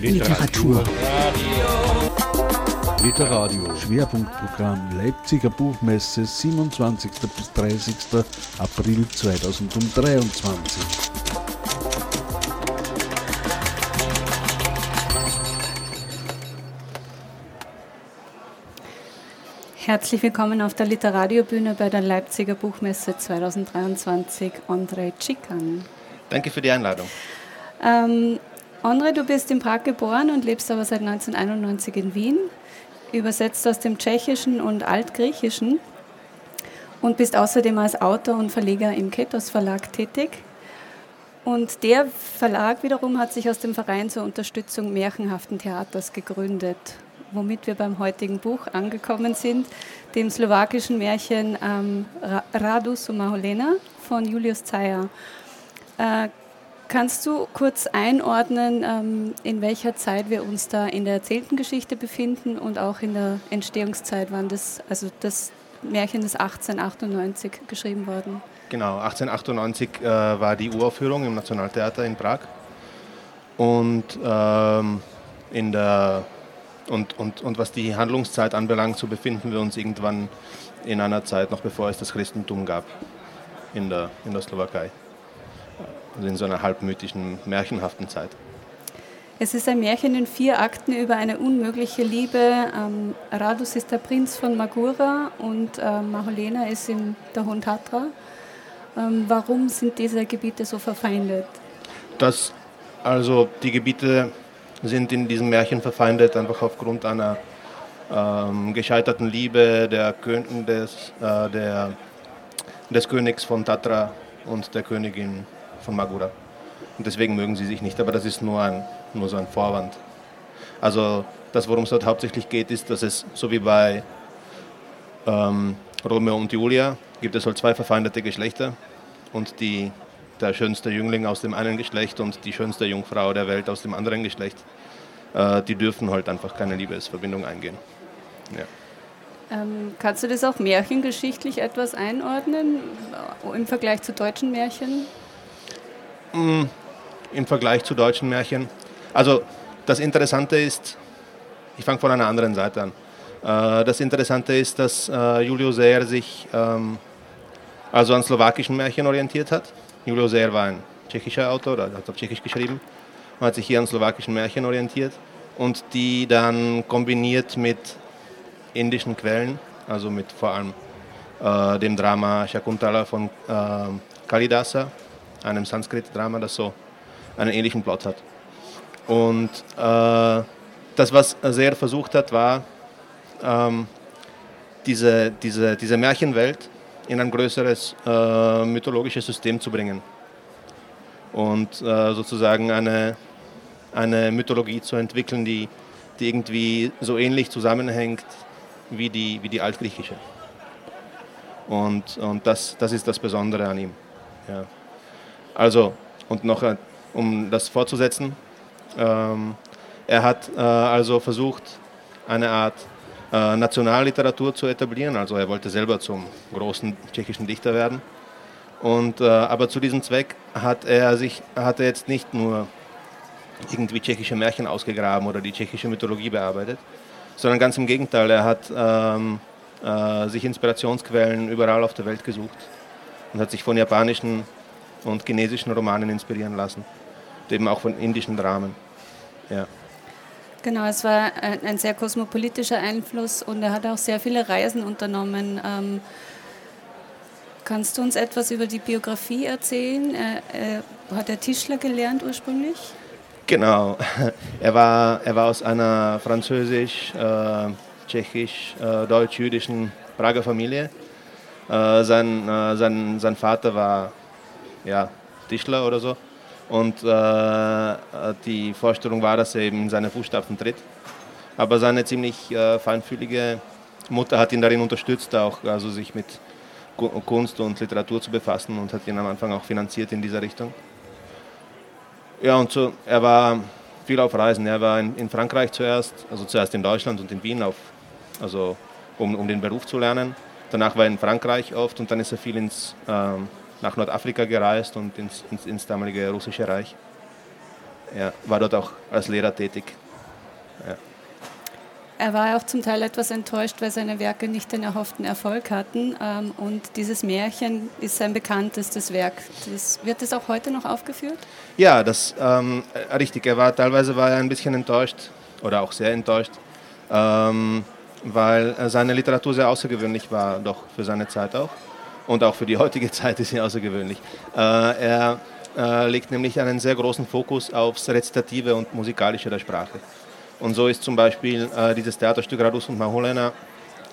Literatur. Literadio. Schwerpunktprogramm Leipziger Buchmesse 27. bis 30. April 2023. Herzlich willkommen auf der Literariobühne bei der Leipziger Buchmesse 2023, André Tschikan. Danke für die Einladung. Ähm, André, du bist in Prag geboren und lebst aber seit 1991 in Wien, übersetzt aus dem Tschechischen und Altgriechischen und bist außerdem als Autor und Verleger im Ketos Verlag tätig. Und der Verlag wiederum hat sich aus dem Verein zur Unterstützung märchenhaften Theaters gegründet womit wir beim heutigen Buch angekommen sind, dem slowakischen Märchen ähm, Radu Sumaholena von Julius Zeyer. Äh, kannst du kurz einordnen, ähm, in welcher Zeit wir uns da in der erzählten Geschichte befinden und auch in der Entstehungszeit, wann das, also das Märchen ist 1898 geschrieben worden? Genau, 1898 äh, war die Uraufführung im Nationaltheater in Prag. Und ähm, in der und, und, und was die Handlungszeit anbelangt, so befinden wir uns irgendwann in einer Zeit, noch bevor es das Christentum gab in der, in der Slowakei. Also in so einer halbmythischen, märchenhaften Zeit. Es ist ein Märchen in vier Akten über eine unmögliche Liebe. Ähm, Radus ist der Prinz von Magura und äh, Maholena ist in der Hohen Tatra. Ähm, warum sind diese Gebiete so verfeindet? Das, also die Gebiete sind in diesem Märchen verfeindet, einfach aufgrund einer ähm, gescheiterten Liebe der, des, äh, der, des Königs von Tatra und der Königin von Magura. Und deswegen mögen sie sich nicht, aber das ist nur, ein, nur so ein Vorwand. Also das, worum es dort hauptsächlich geht, ist, dass es so wie bei ähm, Romeo und Julia gibt es halt zwei verfeindete Geschlechter und die der schönste Jüngling aus dem einen Geschlecht und die schönste Jungfrau der Welt aus dem anderen Geschlecht, äh, die dürfen halt einfach keine Liebesverbindung eingehen. Ja. Ähm, kannst du das auch märchengeschichtlich etwas einordnen äh, im Vergleich zu deutschen Märchen? Im Vergleich zu deutschen Märchen. Also das Interessante ist, ich fange von einer anderen Seite an. Äh, das Interessante ist, dass äh, Julio Seher sich ähm, also an slowakischen Märchen orientiert hat Julio Ser war ein tschechischer Autor, der hat auf Tschechisch geschrieben und hat sich hier an slowakischen Märchen orientiert und die dann kombiniert mit indischen Quellen, also mit vor allem äh, dem Drama Shakuntala von Kalidasa, einem Sanskrit-Drama, das so einen ähnlichen Plot hat. Und äh, das, was Ser versucht hat, war, ähm, diese, diese, diese Märchenwelt in ein größeres äh, mythologisches System zu bringen und äh, sozusagen eine, eine Mythologie zu entwickeln, die, die irgendwie so ähnlich zusammenhängt wie die, wie die altgriechische. Und, und das, das ist das Besondere an ihm. Ja. Also, und noch, äh, um das fortzusetzen, ähm, er hat äh, also versucht, eine Art äh, Nationalliteratur zu etablieren. Also er wollte selber zum großen tschechischen Dichter werden. Und, äh, aber zu diesem Zweck hat er, sich, hat er jetzt nicht nur irgendwie tschechische Märchen ausgegraben oder die tschechische Mythologie bearbeitet, sondern ganz im Gegenteil, er hat ähm, äh, sich Inspirationsquellen überall auf der Welt gesucht und hat sich von japanischen und chinesischen Romanen inspirieren lassen, eben auch von indischen Dramen. Ja. Genau, es war ein, ein, sehr kosmopolitischer Einfluss und er hat auch sehr viele Reisen unternommen. Ähm, kannst du uns etwas über die Biografie erzählen? Er, er, hat er Tischler gelernt ursprünglich? Genau, er war, er war aus einer französisch, äh, tschechisch, äh, deutsch-jüdischen Prager Familie. Äh, sein, äh, sein, sein Vater war ja, Tischler oder so und äh, die Vorstellung war, dass er eben in seine Fußstapfen tritt. Aber seine ziemlich äh, feinfühlige Mutter hat ihn darin unterstützt, auch also sich mit Kunst und Literatur zu befassen und hat ihn am Anfang auch finanziert in dieser Richtung. Ja, und so, er war viel auf Reisen. Er war in, in Frankreich zuerst, also zuerst in Deutschland und in Wien, auf, also um, um den Beruf zu lernen. Danach war er in Frankreich oft und dann ist er viel ins ähm, nach Nordafrika gereist und ins, ins, ins damalige russische Reich. ja, war dort auch als Lehrer tätig. Ja. Er war auch zum Teil etwas enttäuscht, weil seine Werke nicht den erhofften Erfolg hatten. Ähm, und dieses Märchen ist sein bekanntestes Werk. Das, wird es auch heute noch aufgeführt? Ja, das ähm, richtig. Er war teilweise war er ein bisschen enttäuscht oder auch sehr enttäuscht, ähm, weil seine Literatur sehr außergewöhnlich war, doch für seine Zeit auch und auch für die heutige Zeit ist sie außergewöhnlich. Äh, er äh, legt nämlich einen sehr großen Fokus aufs Rezitative und Musikalische der Sprache. Und so ist zum Beispiel äh, dieses Theaterstück Radus und Mahulena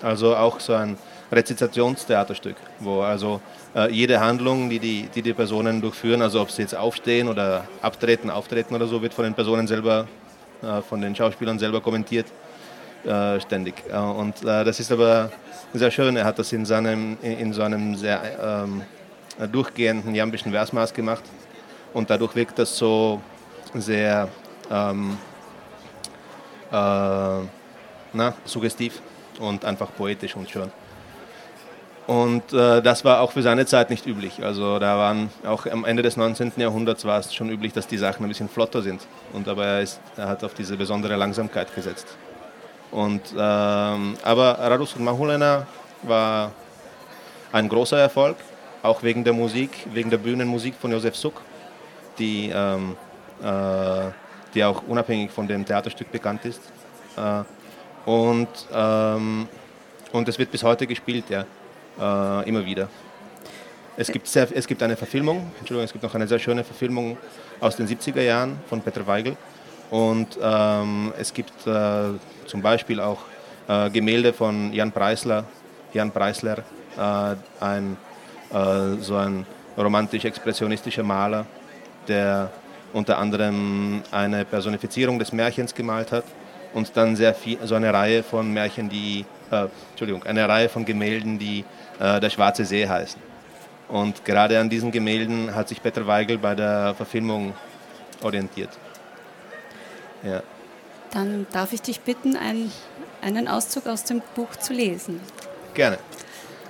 also auch so ein Rezitationstheaterstück, wo also äh, jede Handlung, die die, die die Personen durchführen, also ob sie jetzt aufstehen oder abtreten, auftreten oder so, wird von den Personen selber, äh, von den Schauspielern selber kommentiert, äh, ständig. Äh, und äh, das ist aber sehr schön. Er hat das in, seinem, in so einem sehr ähm, durchgehenden jambischen Versmaß gemacht und dadurch wirkt das so sehr ähm, äh, na, suggestiv und einfach poetisch und schön. Und äh, das war auch für seine Zeit nicht üblich. Also da waren auch am Ende des 19. Jahrhunderts war es schon üblich, dass die Sachen ein bisschen flotter sind. Und aber er, ist, er hat auf diese besondere Langsamkeit gesetzt. Und, ähm, aber Radus und Mahulena war ein großer Erfolg, auch wegen der Musik, wegen der Bühnenmusik von Josef Suk, die ähm, äh, die auch unabhängig von dem Theaterstück bekannt ist. Äh, und, ähm, und es wird bis heute gespielt, ja, äh, immer wieder. Es gibt, sehr, es gibt eine Verfilmung, Entschuldigung, es gibt noch eine sehr schöne Verfilmung aus den 70er Jahren von Peter Weigel. Und ähm, es gibt äh, zum Beispiel auch äh, Gemälde von Jan Preisler, Jan Preisler, äh, ein, äh, so ein romantisch-expressionistischer Maler, der unter anderem eine Personifizierung des Märchens gemalt hat und dann sehr viel, so eine Reihe von Märchen, die, äh, Entschuldigung, eine Reihe von Gemälden, die äh, der Schwarze See heißen. Und gerade an diesen Gemälden hat sich Peter Weigel bei der Verfilmung orientiert. Ja. Dann darf ich dich bitten, ein, einen Auszug aus dem Buch zu lesen. Gerne.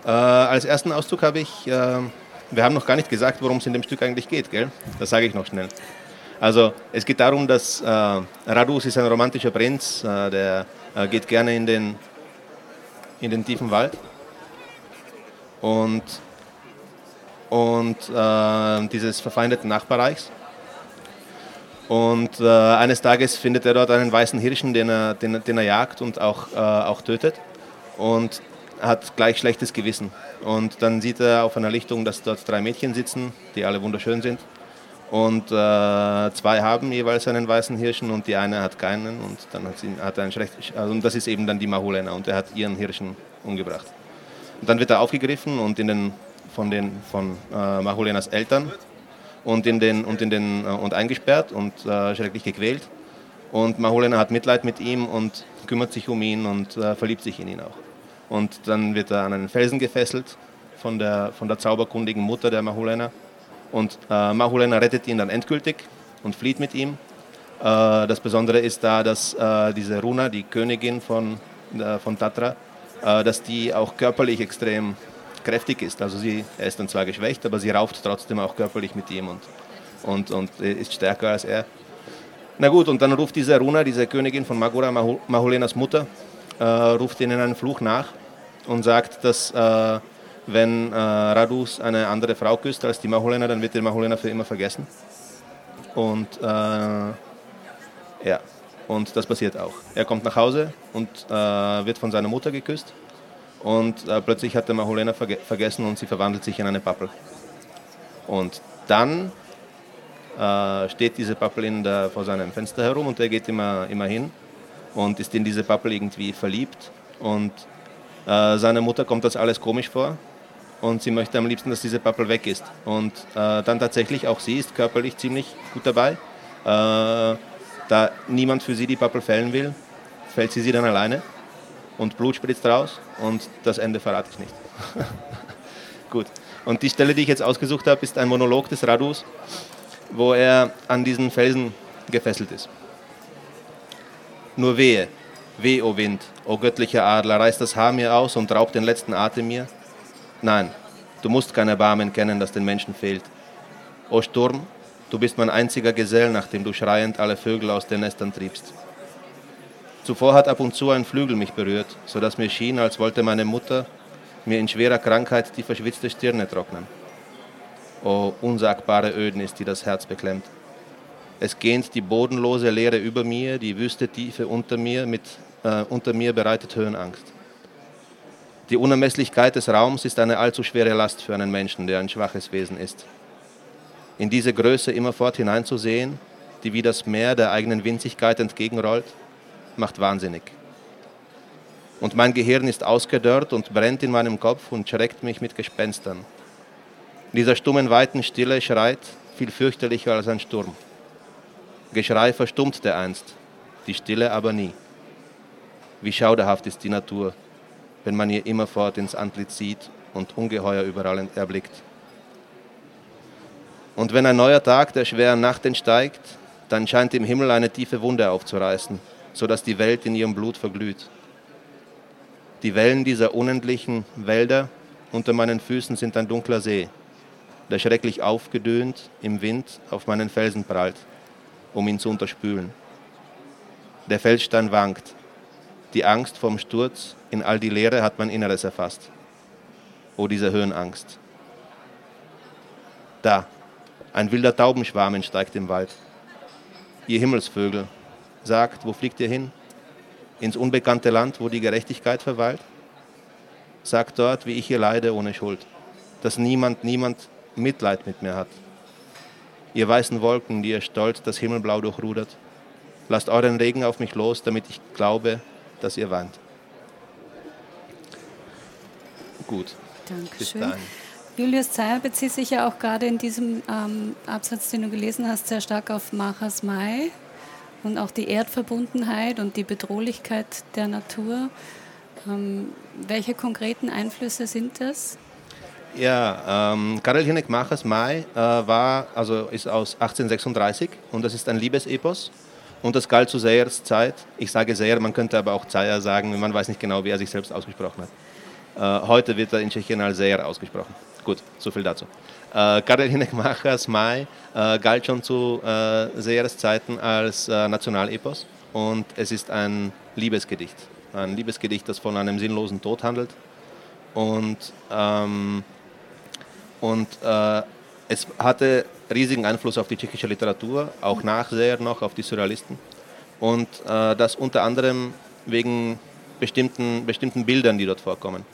Äh, als ersten Auszug habe ich, äh, wir haben noch gar nicht gesagt, worum es in dem Stück eigentlich geht, gell? Das sage ich noch schnell. Also es geht darum, dass äh, Radus ist ein romantischer Prinz, äh, der äh, geht gerne in den, in den tiefen Wald und, und äh, dieses verfeindeten Nachbarreichs. Und äh, eines Tages findet er dort einen weißen Hirschen, den er, den, den er jagt und auch, äh, auch tötet und hat gleich schlechtes Gewissen. Und dann sieht er auf einer Lichtung, dass dort drei Mädchen sitzen, die alle wunderschön sind und äh, zwei haben jeweils einen weißen Hirschen und die eine hat keinen und dann hat, sie, hat er ein schlechtes, also und das ist eben dann die Mahulena und er hat ihren Hirschen umgebracht. Und dann wird er aufgegriffen und in den, von, den, von äh, Mahulenas Eltern und, in den, und, in den, äh, und eingesperrt und äh, schrecklich gequält. Und Mahulena hat Mitleid mit ihm und kümmert sich um ihn und äh, verliebt sich in ihn auch. Und dann wird er an einen Felsen gefesselt von der, von der zauberkundigen Mutter der Mahulena und äh, Mahulena rettet ihn dann endgültig und flieht mit ihm. Äh, das Besondere ist da, dass äh, diese Runa, die Königin von, äh, von Tatra, äh, dass die auch körperlich extrem kräftig ist. Also sie, er ist dann zwar geschwächt, aber sie rauft trotzdem auch körperlich mit ihm und, und, und ist stärker als er. Na gut, und dann ruft diese Runa, diese Königin von Magura, Mahulenas Mutter, äh, ruft ihnen einen Fluch nach und sagt, dass wenn äh, Radus eine andere Frau küsst als die Mahulena, dann wird die Mahulena für immer vergessen. Und äh, ja, und das passiert auch. Er kommt nach Hause und äh, wird von seiner Mutter geküsst. Und äh, plötzlich hat der Mahulena verge vergessen und sie verwandelt sich in eine Pappel. Und dann äh, steht diese Pappel der, vor seinem Fenster herum und er geht immer, immer hin und ist in diese Pappel irgendwie verliebt. Und äh, seiner Mutter kommt das alles komisch vor und sie möchte am liebsten, dass diese Pappel weg ist. Und äh, dann tatsächlich, auch sie ist körperlich ziemlich gut dabei. Äh, da niemand für sie die Pappel fällen will, fällt sie sie dann alleine und Blut spritzt raus und das Ende verrate ich nicht. gut. Und die Stelle, die ich jetzt ausgesucht habe, ist ein Monolog des Radus, wo er an diesen Felsen gefesselt ist. Nur wehe, weh, o oh Wind, o oh göttlicher Adler, reiß das Haar mir aus und raub den letzten Atem mir Nein, du musst kein Erbarmen kennen, das den Menschen fehlt. O Sturm, Du bist mein einziger Gesell, nachdem du schreiend alle Vögel aus den Nestern triebst. Zuvor hat ab und zu ein Flügel mich berührt, so dass mir schien, als wollte meine Mutter mir in schwerer Krankheit die verschwitzte Stirne trocknen. O unsagbare Ödnis, die das Herz beklemmt. Es gähnt die bodenlose Leere über mir, die wüste Tiefe unter mir, mit, äh, unter mir bereitet Höhenangst. Die Unermesslichkeit des Raums ist eine allzu schwere Last für einen Menschen, der ein schwaches Wesen ist. In diese Größe immerfort hineinzusehen, die wie das Meer der eigenen Winzigkeit entgegenrollt, macht wahnsinnig. Und mein Gehirn ist ausgedörrt und brennt in meinem Kopf und schreckt mich mit Gespenstern. In dieser stummen, weiten Stille schreit viel fürchterlicher als ein Sturm. Geschrei verstummt dereinst, die Stille aber nie. Wie schauderhaft ist die Natur, wenn man ihr immerfort ins Antlitz sieht und Ungeheuer überall erblickt. Und wenn ein neuer Tag der schweren Nacht entsteigt, dann scheint im Himmel eine tiefe Wunde aufzureißen, sodass die Welt in ihrem Blut verglüht. Die Wellen dieser unendlichen Wälder unter meinen Füßen sind ein dunkler See, der schrecklich aufgedöhnt im Wind auf meinen Felsen prallt, um ihn zu unterspülen. Der Felsstein wankt. Die Angst vorm Sturz in all die Leere hat mein Inneres erfasst. O diese Höhenangst. Da, ein wilder Taubenschwarm entsteigt im Wald. Ihr Himmelsvögel, sagt, wo fliegt ihr hin? Ins unbekannte Land, wo die Gerechtigkeit verweilt? Sagt dort, wie ich hier leide ohne Schuld, dass niemand, niemand Mitleid mit mir hat. Ihr weißen Wolken, die ihr stolz das Himmelblau durchrudert, lasst euren Regen auf mich los, damit ich glaube, dass ihr weint. Gut. Dankeschön. Julius Zeyer bezieht sich ja auch gerade in diesem ähm, Absatz, den du gelesen hast, sehr stark auf Machas Mai und auch die Erdverbundenheit und die Bedrohlichkeit der Natur. Ähm, welche konkreten Einflüsse sind das? Ja, ähm, Karel Hinek Machas Mai äh, war, also ist aus 1836 und das ist ein Liebesepos und das galt zu Seyers Zeit. Ich sage Seyer, man könnte aber auch Zeyer sagen, man weiß nicht genau, wie er sich selbst ausgesprochen hat. Äh, heute wird er in Tschechien als Seyer ausgesprochen. Gut, so viel dazu. Äh, Karel Hinek Machas Mai äh, galt schon zu äh, Seyers Zeiten als Nationalepos und es ist ein Liebesgedicht. Ein Liebesgedicht, das von einem sinnlosen Tod handelt. Und, ähm, und äh, es hatte riesigen Einfluss auf die tschechische Literatur, auch nach Seher noch auf die Surrealisten. Und äh, das unter anderem wegen bestimmten, bestimmten Bildern, die dort vorkommen.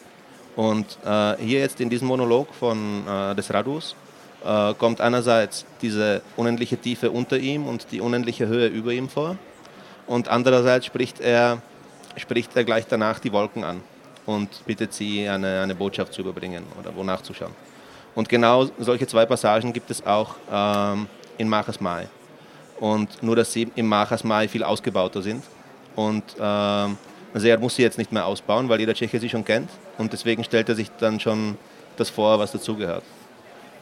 Und äh, hier jetzt in diesem Monolog von, äh, des Radus äh, kommt einerseits diese unendliche Tiefe unter ihm und die unendliche Höhe über ihm vor. Und andererseits spricht er, spricht er gleich danach die Wolken an und bittet sie, eine, eine Botschaft zu überbringen oder wo nachzuschauen. Und genau solche zwei Passagen gibt es auch ähm, in Machas Mai. Und nur, dass sie im Machas Mai viel ausgebauter sind. Und ähm, also er muss sie jetzt nicht mehr ausbauen, weil jeder Tscheche sie schon kennt und deswegen stellt er sich dann schon das vor, was dazugehört.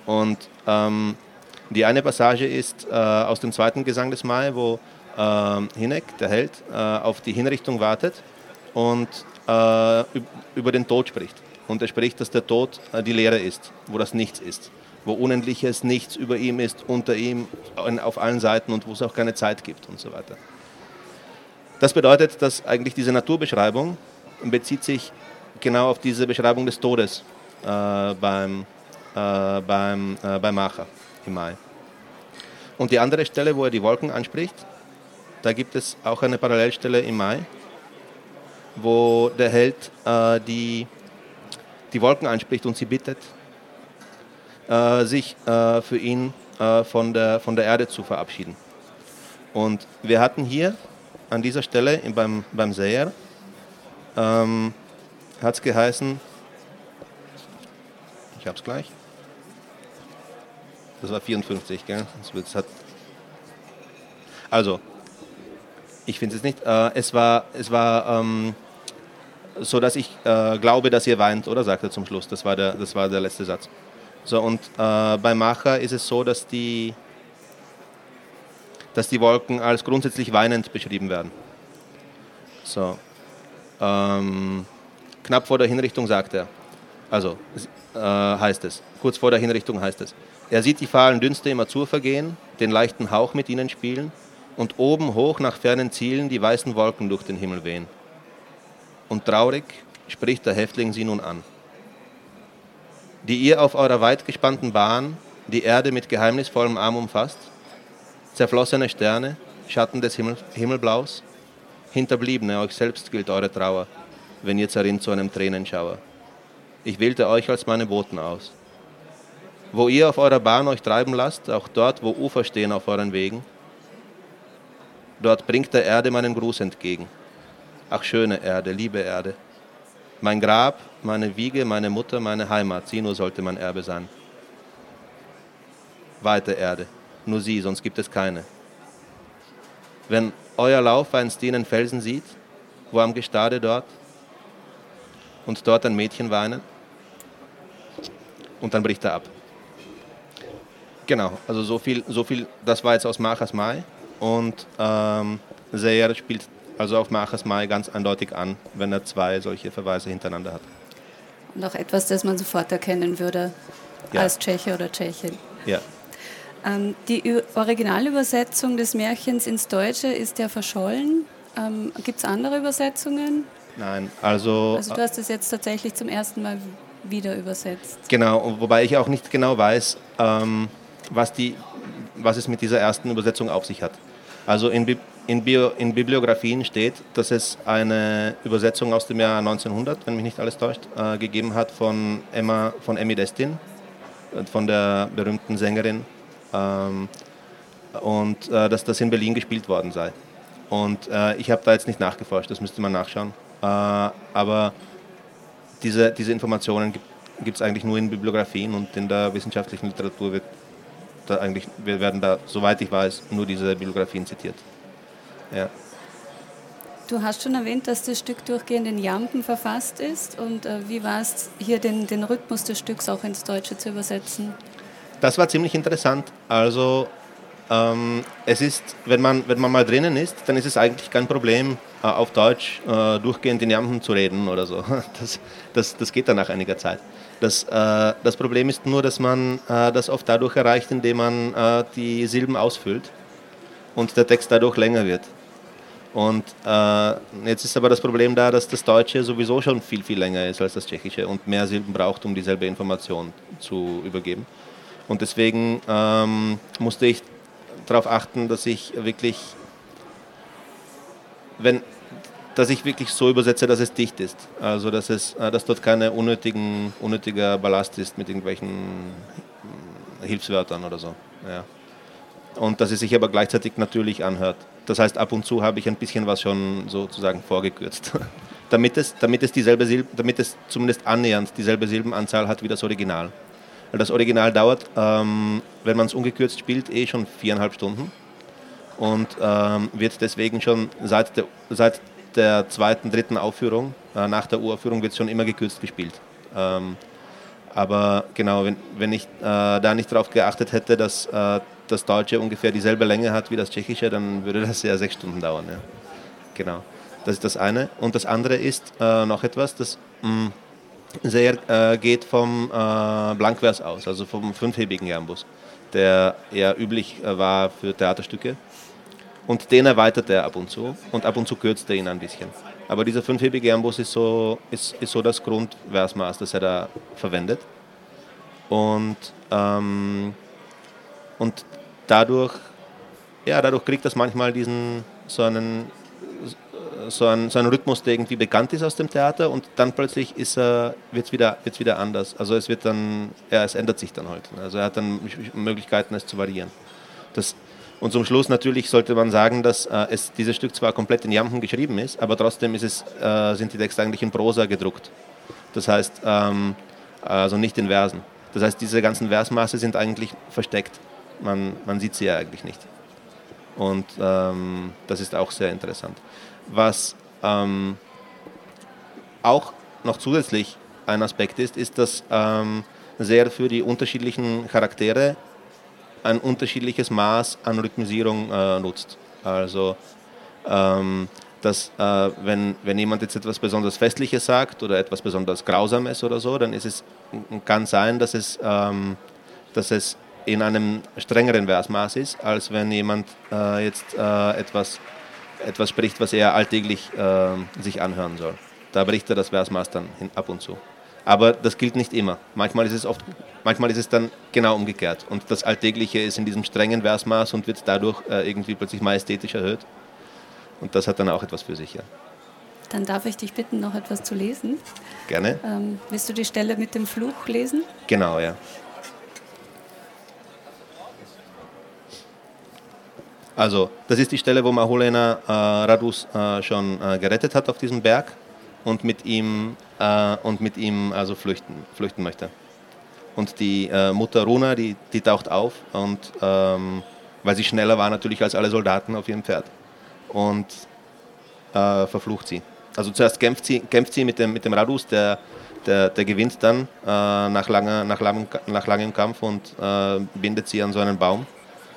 Und ähm, die eine Passage ist äh, aus dem zweiten Gesang des Mai, wo äh, Hinek, der Held, äh, auf die Hinrichtung wartet und äh, über den Tod spricht. Und er spricht, dass der Tod äh, die Leere ist, wo das Nichts ist, wo unendliches Nichts über ihm ist, unter ihm, auf allen Seiten und wo es auch keine Zeit gibt und so weiter. Das bedeutet, dass eigentlich diese Naturbeschreibung bezieht sich genau auf diese Beschreibung des Todes äh, beim, äh, beim, äh, bei Macha im Mai. Und die andere Stelle, wo er die Wolken anspricht, da gibt es auch eine Parallelstelle im Mai, wo der Held äh, die, die Wolken anspricht und sie bittet, äh, sich äh, für ihn von, der, von der Erde zu verabschieden. Und wir hatten hier an dieser Stelle beim, beim Seher ähm, hat es geheißen, ich habe es gleich, das war 54, gell? Das hat, also, ich finde es nicht, äh, es war, es war ähm, so, dass ich äh, glaube, dass ihr weint, oder sagt er zum Schluss, das war der, das war der letzte Satz. So, und äh, bei Macher ist es so, dass die dass die Wolken als grundsätzlich weinend beschrieben werden. So. Ähm, knapp vor der Hinrichtung sagt er, also äh, heißt es, kurz vor der Hinrichtung heißt es, er sieht die fahlen Dünste im Azur vergehen, den leichten Hauch mit ihnen spielen und oben hoch nach fernen Zielen die weißen Wolken durch den Himmel wehen. Und traurig spricht der Häftling sie nun an. Die ihr auf eurer weit gespannten Bahn die Erde mit geheimnisvollem Arm umfasst, zerflossene Sterne, Schatten des Himmel, Himmelblaus, Hinterbliebene, euch selbst gilt eure Trauer, wenn ihr zerrinnt zu einem Tränenschauer. Ich wählte euch als meine Boten aus. Wo ihr auf eurer Bahn euch treiben lasst, auch dort, wo Ufer stehen auf euren Wegen, dort bringt der Erde meinen Gruß entgegen. Ach schöne Erde, liebe Erde. Mein Grab, meine Wiege, meine Mutter, meine Heimat, sie nur sollte mein Erbe sein. Weite Erde, nur sie, sonst gibt es keine. Wenn euer Lauf einst den Felsen sieht, wo am Gestade dort und dort ein Mädchen weinen, und dann bricht er ab. Genau, also so viel, so viel das war jetzt aus Machas Mai und ähm, Seher spielt also auf Machas Mai ganz eindeutig an, wenn er zwei solche Verweise hintereinander hat. Und auch etwas, das man sofort erkennen würde ja. als Tscheche oder Tschechin. Ja. Ähm, die Originalübersetzung des Märchens ins Deutsche ist ja verschollen. Ähm, Gibt es andere Übersetzungen? Nein, also. Also, du hast es jetzt tatsächlich zum ersten Mal wieder übersetzt. Genau, wobei ich auch nicht genau weiß, ähm, was, die, was es mit dieser ersten Übersetzung auf sich hat. Also in, Bi in, Bio in Bibliografien steht, dass es eine Übersetzung aus dem Jahr 1900, wenn mich nicht alles täuscht, äh, gegeben hat von Emma, von Emmy Destin, von der berühmten Sängerin, ähm, und äh, dass das in Berlin gespielt worden sei. Und äh, ich habe da jetzt nicht nachgeforscht, das müsste man nachschauen. Äh, aber diese, diese Informationen gibt es eigentlich nur in Bibliografien und in der wissenschaftlichen Literatur wird da eigentlich, wir werden da, soweit ich weiß, nur diese Bibliografien zitiert. Ja. Du hast schon erwähnt, dass das Stück durchgehend in Jampen verfasst ist. Und äh, wie war es, hier den, den Rhythmus des Stücks auch ins Deutsche zu übersetzen? Das war ziemlich interessant. Also ähm, es ist, wenn man, wenn man mal drinnen ist, dann ist es eigentlich kein Problem, äh, auf Deutsch äh, durchgehend in Jampen zu reden oder so. Das, das, das geht dann nach einiger Zeit. Das, äh, das Problem ist nur, dass man äh, das oft dadurch erreicht, indem man äh, die Silben ausfüllt und der Text dadurch länger wird. Und äh, jetzt ist aber das Problem da, dass das Deutsche sowieso schon viel, viel länger ist als das Tschechische und mehr Silben braucht, um dieselbe Information zu übergeben. Und deswegen ähm, musste ich darauf achten, dass ich wirklich, wenn, dass ich wirklich so übersetze, dass es dicht ist. Also dass, es, äh, dass dort keine unnötigen, unnötiger Ballast ist mit irgendwelchen hm, Hilfswörtern oder so. Ja. Und dass es sich aber gleichzeitig natürlich anhört. Das heißt, ab und zu habe ich ein bisschen was schon sozusagen vorgekürzt. damit, es, damit, es dieselbe Silb, damit es zumindest annähernd dieselbe Silbenanzahl hat wie das Original. Weil das Original dauert, ähm, wenn man es ungekürzt spielt, eh schon viereinhalb Stunden und ähm, wird deswegen schon seit der, seit der zweiten, dritten Aufführung, äh, nach der Uraufführung, wird es schon immer gekürzt gespielt. Ähm, aber genau, wenn, wenn ich äh, da nicht darauf geachtet hätte, dass äh, das Deutsche ungefähr dieselbe Länge hat wie das Tschechische, dann würde das ja sechs Stunden dauern. Ja. Genau, das ist das eine. Und das andere ist äh, noch etwas, das mh, mm, sehr äh, geht vom äh, Blankvers aus, also vom fünfhebigen Jambus, der eher üblich äh, war für Theaterstücke und den erweitert er ab und zu und ab und zu kürzt er ihn ein bisschen. Aber dieser fünfhebige Ambus ist so, ist, ist so das Grundversmaß, das er da verwendet. Und, ähm, und dadurch, ja, dadurch kriegt das manchmal diesen, so einen, so einen, so einen Rhythmus, der irgendwie bekannt ist aus dem Theater und dann plötzlich wird es wieder, wird's wieder anders. Also es wird dann, ja, es ändert sich dann halt. Also er hat dann Möglichkeiten, es zu variieren. Das und zum Schluss natürlich sollte man sagen, dass äh, es, dieses Stück zwar komplett in Jampen geschrieben ist, aber trotzdem ist es, äh, sind die Texte eigentlich in Prosa gedruckt. Das heißt, ähm, also nicht in Versen. Das heißt, diese ganzen Versmaße sind eigentlich versteckt. Man, man sieht sie ja eigentlich nicht. Und ähm, das ist auch sehr interessant. Was ähm, auch noch zusätzlich ein Aspekt ist, ist, dass ähm, sehr für die unterschiedlichen Charaktere ein unterschiedliches Maß an Rhythmisierung äh, nutzt. Also ähm, dass äh, wenn, wenn jemand jetzt etwas besonders Festliches sagt oder etwas besonders Grausames oder so, dann ist es, kann sein, dass es, ähm, dass es in einem strengeren Versmaß ist, als wenn jemand äh, jetzt äh, etwas, etwas spricht, was er alltäglich äh, sich anhören soll. Da bricht er das Versmaß dann hin, ab und zu. Aber das gilt nicht immer. Manchmal ist es oft, manchmal ist es dann genau umgekehrt. Und das Alltägliche ist in diesem strengen Versmaß und wird dadurch äh, irgendwie plötzlich majestätisch erhöht. Und das hat dann auch etwas für sich. Ja. Dann darf ich dich bitten, noch etwas zu lesen. Gerne. Ähm, willst du die Stelle mit dem Fluch lesen? Genau, ja. Also, das ist die Stelle, wo Mahulena äh, Radus äh, schon äh, gerettet hat auf diesem Berg und mit ihm, äh, und mit ihm also flüchten, flüchten möchte. Und die äh, Mutter Runa, die, die taucht auf, und, ähm, weil sie schneller war natürlich als alle Soldaten auf ihrem Pferd. Und äh, verflucht sie. Also zuerst kämpft sie, kämpft sie mit, dem, mit dem Radus, der, der, der gewinnt dann nach, langer, nach, langem, nach langem Kampf und bindet sie an so einen Baum.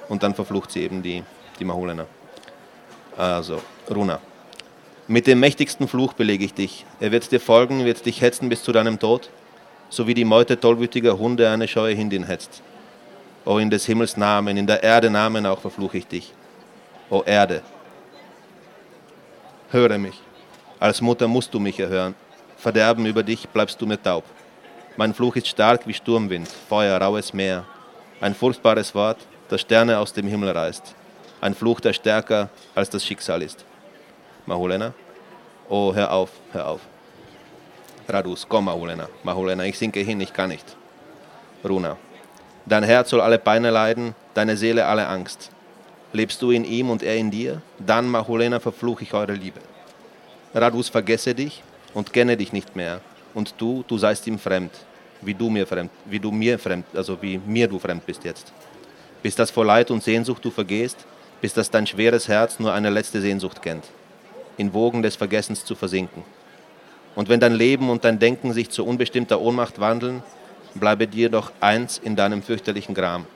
Und dann verflucht sie eben die, die Mahulena. Also, Runa. Mit dem mächtigsten Fluch belege ich dich. Er wird dir folgen, wird dich hetzen bis zu deinem Tod, so wie die Meute tollwütiger Hunde eine scheue Hindin hetzt. O in des Himmels Namen, in der Erde Namen auch verfluche ich dich. O Erde, höre mich. Als Mutter musst du mich erhören. Verderben über dich bleibst du mir taub. Mein Fluch ist stark wie Sturmwind, Feuer, raues Meer. Ein furchtbares Wort, das Sterne aus dem Himmel reißt ein Fluch, der stärker als das Schicksal ist. Mahulena, oh, hör auf, hör auf. Radus, komm, Mahulena, Mahulena, ich sinke hin, ich kann nicht. Runa, dein Herz soll alle Beine leiden, deine Seele alle Angst. Lebst du in ihm und er in dir? Dann, Mahulena, verfluche ich eure Liebe. Radus, vergesse dich und kenne dich nicht mehr. Und du, du seist ihm fremd, wie du mir fremd, wie du mir fremd, also wie mir du fremd bist jetzt. Bis das vor Leid und Sehnsucht du vergehst, bis dass dein schweres Herz nur eine letzte Sehnsucht kennt, in Wogen des Vergessens zu versinken. Und wenn dein Leben und dein Denken sich zu unbestimmter Ohnmacht wandeln, bleibe dir doch eins in deinem fürchterlichen Gram,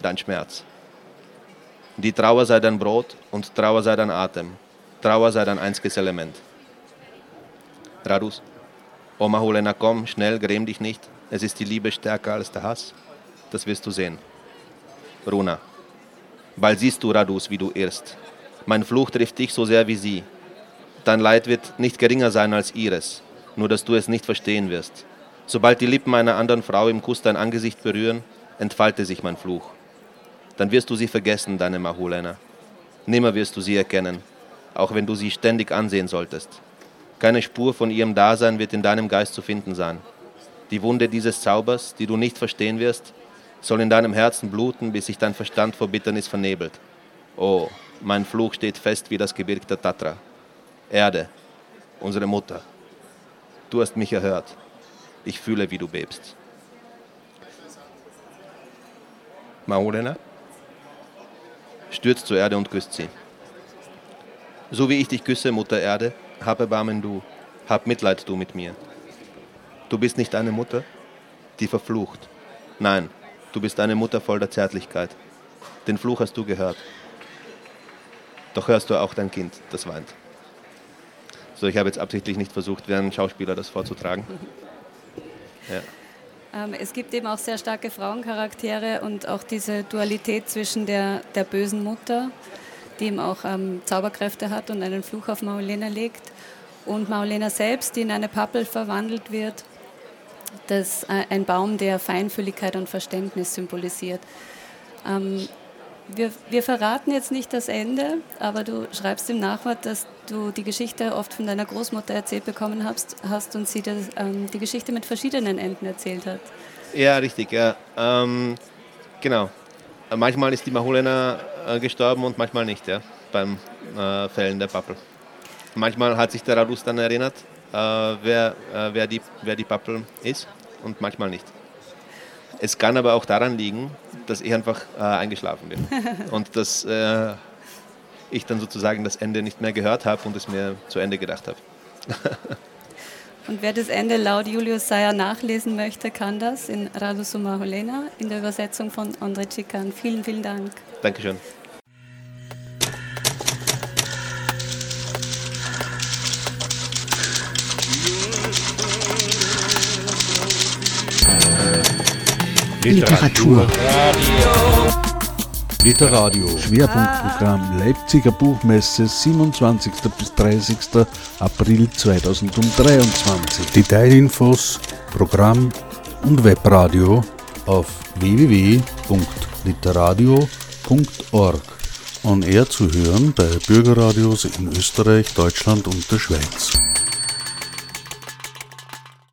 dein Schmerz. Die Trauer sei dein Brot und Trauer sei dein Atem, Trauer sei dein einziges Element. Radus, Oma Hulena, komm, schnell, gräm dich nicht, es ist die Liebe stärker als der Hass, das wirst du sehen. Runa, Bald siehst du, Radus, wie du irrst. Mein Fluch trifft dich so sehr wie sie. Dein Leid wird nicht geringer sein als ihres, nur dass du es nicht verstehen wirst. Sobald die Lippen einer anderen Frau im Kuss dein Angesicht berühren, entfalte sich mein Fluch. Dann wirst du sie vergessen, deine Mahulena. Nimmer wirst du sie erkennen, auch wenn du sie ständig ansehen solltest. Keine Spur von ihrem Dasein wird in deinem Geist zu finden sein. Die Wunde dieses Zaubers, die du nicht verstehen wirst, soll in deinem Herzen bluten, bis sich dein Verstand vor Bitternis vernebelt. Oh, mein Fluch steht fest wie das Gebirg der Tatra. Erde, unsere Mutter, du hast mich erhört. Ich fühle, wie du bebst. Maulena stürzt zur Erde und küsst sie. So wie ich dich küsse, Mutter Erde, hab Erbarmen du, hab Mitleid du mit mir. Du bist nicht eine Mutter, die verflucht. Nein, Du bist eine Mutter voll der Zärtlichkeit. Den Fluch hast du gehört. Doch hörst du auch dein Kind, das weint. So, ich habe jetzt absichtlich nicht versucht, wie ein Schauspieler das vorzutragen. Ja. Ähm, es gibt eben auch sehr starke Frauencharaktere und auch diese Dualität zwischen der, der bösen Mutter, die eben auch ähm, Zauberkräfte hat und einen Fluch auf Maulena legt, und Maulena selbst, die in eine Pappel verwandelt wird das äh, ein Baum, der Feinfühligkeit und Verständnis symbolisiert. Ähm, wir, wir, verraten jetzt nicht das Ende, aber du schreibst im Nachwort, dass du die Geschichte oft von deiner Großmutter erzählt bekommen hast, hast und sie das, ähm, die Geschichte mit verschiedenen Enden erzählt hat. Ja, richtig, ja. Ähm, genau. Manchmal ist die Mahulena äh, gestorben und manchmal nicht, ja, beim äh, Fällen der Pappel. Manchmal hat sich der Radus dann erinnert äh, wer, äh, wer, die, wer die Pappel ist und manchmal nicht. Es kann aber auch daran liegen, dass ich einfach äh, eingeschlafen bin und dass äh, ich dann sozusagen das Ende nicht mehr gehört habe und es mir zu Ende gedacht habe. und wer das Ende laut Julius Seyer nachlesen möchte, kann das in Radusuma Holena in der Übersetzung von André Chikan. Vielen, vielen Dank. Dankeschön. Literatur. Literadio. Schwerpunktprogramm Leipziger Buchmesse 27. bis 30. April 2023. Detailinfos, Programm und Webradio auf www.literadio.org. On Air zu hören bei Bürgerradios in Österreich, Deutschland und der Schweiz.